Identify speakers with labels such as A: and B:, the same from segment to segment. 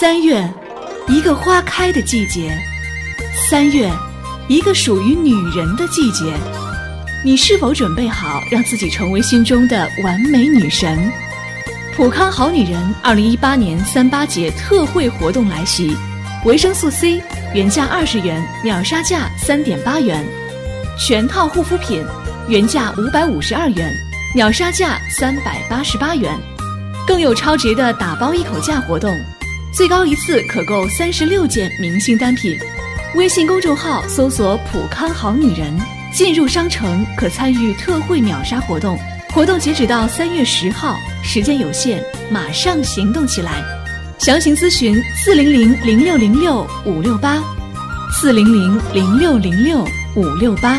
A: 三月，一个花开的季节。三月，一个属于女人的季节。你是否准备好让自己成为心中的完美女神？普康好女人二零一八年三八节特惠活动来袭，维生素 C 原价二十元，秒杀价三点八元；全套护肤品原价五百五十二元，秒杀价三百八十八元，更有超值的打包一口价活动。最高一次可购三十六件明星单品，微信公众号搜索“普康好女人”，进入商城可参与特惠秒杀活动。活动截止到三月十号，时间有限，马上行动起来！详情咨询四零零零六零六五六八，四零零零六零六五六八。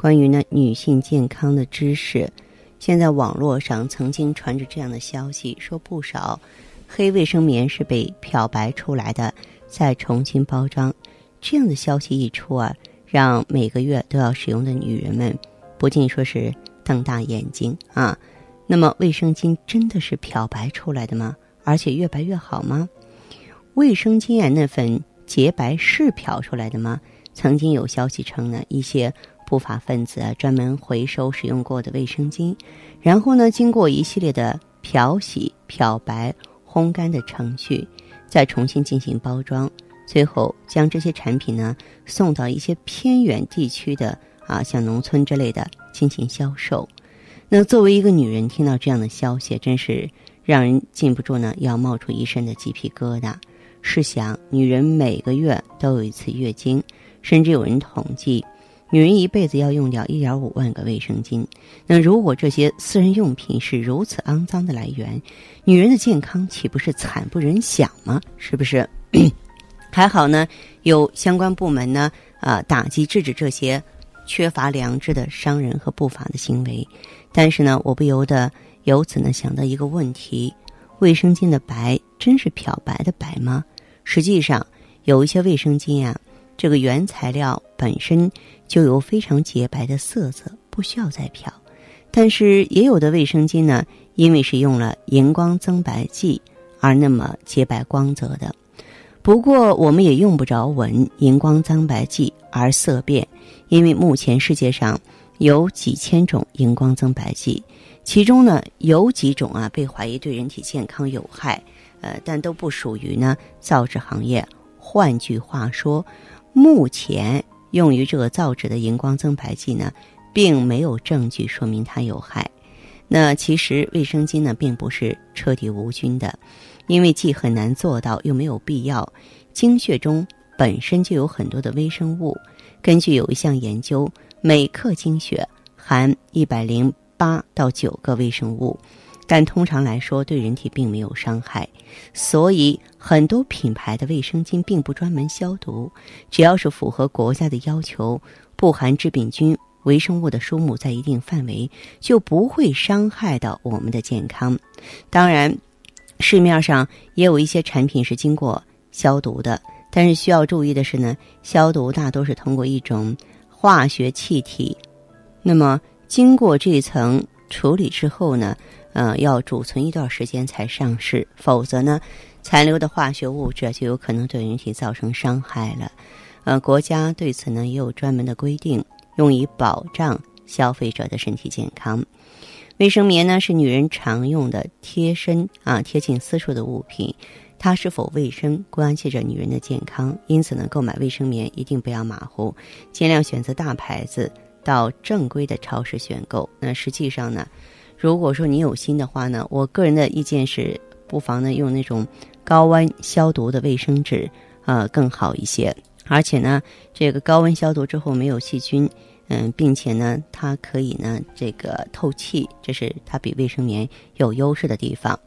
B: 关于呢女性健康的知识。现在网络上曾经传着这样的消息，说不少黑卫生棉是被漂白出来的，再重新包装。这样的消息一出啊，让每个月都要使用的女人们不禁说是瞪大眼睛啊。那么，卫生巾真的是漂白出来的吗？而且越白越好吗？卫生巾啊，那份。洁白是漂出来的吗？曾经有消息称呢，一些不法分子啊专门回收使用过的卫生巾，然后呢经过一系列的漂洗、漂白、烘干的程序，再重新进行包装，最后将这些产品呢送到一些偏远地区的啊像农村之类的进行销售。那作为一个女人，听到这样的消息，真是让人禁不住呢要冒出一身的鸡皮疙瘩。试想，女人每个月都有一次月经，甚至有人统计，女人一辈子要用掉一点五万个卫生巾。那如果这些私人用品是如此肮脏的来源，女人的健康岂不是惨不忍想吗？是不是？还好呢，有相关部门呢啊打击制止这些缺乏良知的商人和不法的行为。但是呢，我不由得由此呢想到一个问题：卫生巾的白真是漂白的白吗？实际上，有一些卫生巾啊，这个原材料本身就有非常洁白的色泽，不需要再漂。但是也有的卫生巾呢，因为是用了荧光增白剂而那么洁白光泽的。不过，我们也用不着闻荧光增白剂而色变，因为目前世界上有几千种荧光增白剂，其中呢有几种啊被怀疑对人体健康有害。呃，但都不属于呢造纸行业。换句话说，目前用于这个造纸的荧光增白剂呢，并没有证据说明它有害。那其实卫生巾呢，并不是彻底无菌的，因为既很难做到，又没有必要。精血中本身就有很多的微生物。根据有一项研究，每克精血含一百零八到九个微生物。但通常来说，对人体并没有伤害，所以很多品牌的卫生巾并不专门消毒。只要是符合国家的要求，不含致病菌、微生物的数目在一定范围，就不会伤害到我们的健康。当然，市面上也有一些产品是经过消毒的，但是需要注意的是呢，消毒大多是通过一种化学气体，那么经过这层处理之后呢。呃，要储存一段时间才上市，否则呢，残留的化学物质就有可能对人体造成伤害了。呃，国家对此呢也有专门的规定，用以保障消费者的身体健康。卫生棉呢是女人常用的贴身啊贴近私处的物品，它是否卫生关系着女人的健康，因此呢，购买卫生棉一定不要马虎，尽量选择大牌子，到正规的超市选购。那实际上呢，如果说你有心的话呢，我个人的意见是，不妨呢用那种高温消毒的卫生纸，呃更好一些。而且呢，这个高温消毒之后没有细菌，嗯，并且呢，它可以呢这个透气，这是它比卫生棉有优势的地方。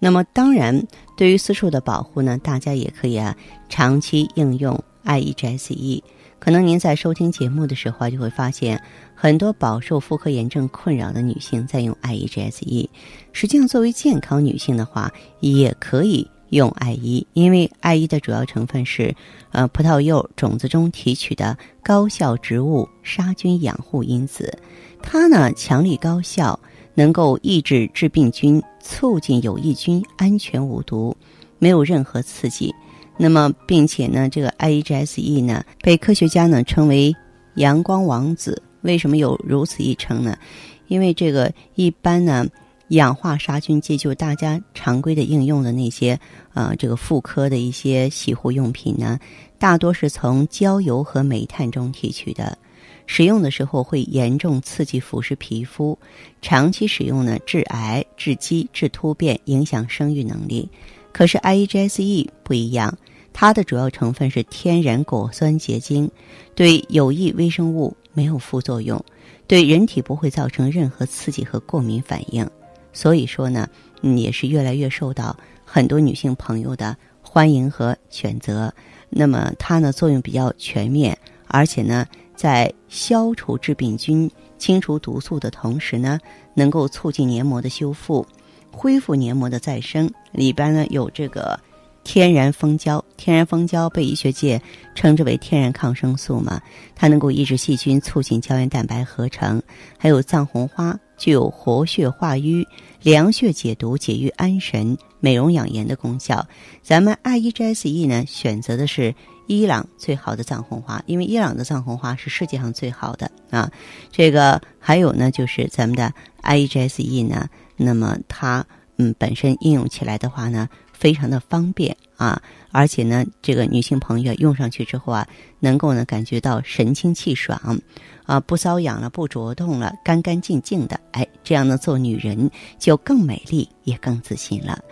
B: 那么，当然，对于私处的保护呢，大家也可以啊长期应用 IEGSE。可能您在收听节目的时候啊，就会发现很多饱受妇科炎症困扰的女性在用 IEGSE。实际上，作为健康女性的话，也可以。用艾依，因为艾依的主要成分是，呃，葡萄柚种子中提取的高效植物杀菌养护因子，它呢强力高效，能够抑制致病菌，促进有益菌安全无毒，没有任何刺激。那么，并且呢，这个 IEGSE 呢被科学家呢称为“阳光王子”。为什么有如此一称呢？因为这个一般呢。氧化杀菌剂就大家常规的应用的那些，呃，这个妇科的一些洗护用品呢，大多是从焦油和煤炭中提取的，使用的时候会严重刺激腐蚀皮肤，长期使用呢致癌、致畸、致突变，影响生育能力。可是 IEGSE 不一样，它的主要成分是天然果酸结晶，对有益微生物没有副作用，对人体不会造成任何刺激和过敏反应。所以说呢，也是越来越受到很多女性朋友的欢迎和选择。那么它呢作用比较全面，而且呢在消除致病菌、清除毒素的同时呢，能够促进黏膜的修复、恢复黏膜的再生。里边呢有这个天然蜂胶，天然蜂胶被医学界称之为天然抗生素嘛，它能够抑制细菌，促进胶原蛋白合成。还有藏红花。具有活血化瘀、凉血解毒、解郁安神、美容养颜的功效。咱们 IEGSE 呢，选择的是伊朗最好的藏红花，因为伊朗的藏红花是世界上最好的啊。这个还有呢，就是咱们的 IEGSE 呢，那么它嗯本身应用起来的话呢。非常的方便啊，而且呢，这个女性朋友用上去之后啊，能够呢感觉到神清气爽，啊，不瘙痒了，不灼痛了，干干净净的，哎，这样呢，做女人就更美丽，也更自信了。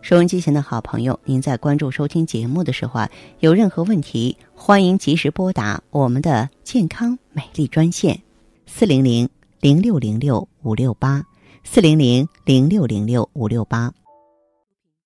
B: 收音机前的好朋友，您在关注收听节目的时候啊，有任何问题，欢迎及时拨打我们的健康美丽专线四零零零六零六五六八四零零零六零六五六八。